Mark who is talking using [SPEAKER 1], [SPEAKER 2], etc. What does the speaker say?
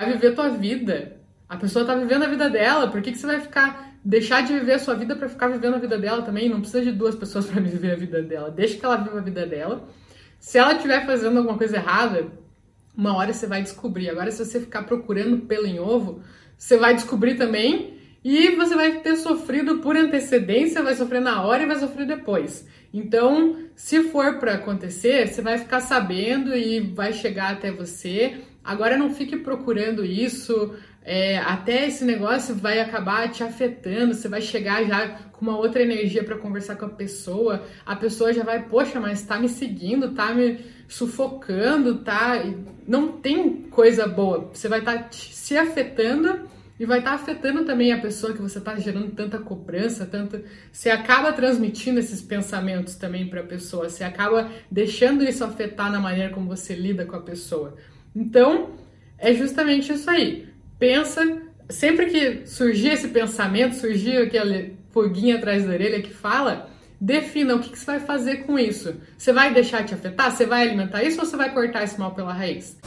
[SPEAKER 1] vai viver tua vida. A pessoa tá vivendo a vida dela, por que, que você vai ficar deixar de viver a sua vida para ficar vivendo a vida dela também? Não precisa de duas pessoas para viver a vida dela. Deixa que ela viva a vida dela. Se ela estiver fazendo alguma coisa errada, uma hora você vai descobrir. Agora, se você ficar procurando pelo em ovo, você vai descobrir também e você vai ter sofrido por antecedência, vai sofrer na hora e vai sofrer depois. Então, se for para acontecer, você vai ficar sabendo e vai chegar até você. Agora, não fique procurando isso. É, até esse negócio vai acabar te afetando. Você vai chegar já com uma outra energia para conversar com a pessoa. A pessoa já vai, poxa, mas tá me seguindo, tá me sufocando, tá? Não tem coisa boa. Você vai estar tá se afetando e vai estar tá afetando também a pessoa que você está gerando tanta cobrança, tanto você acaba transmitindo esses pensamentos também para a pessoa, você acaba deixando isso afetar na maneira como você lida com a pessoa. Então, é justamente isso aí. Pensa, sempre que surgir esse pensamento, surgir aquele foguinho atrás da orelha que fala, defina o que, que você vai fazer com isso. Você vai deixar te afetar? Você vai alimentar isso ou você vai cortar esse mal pela raiz?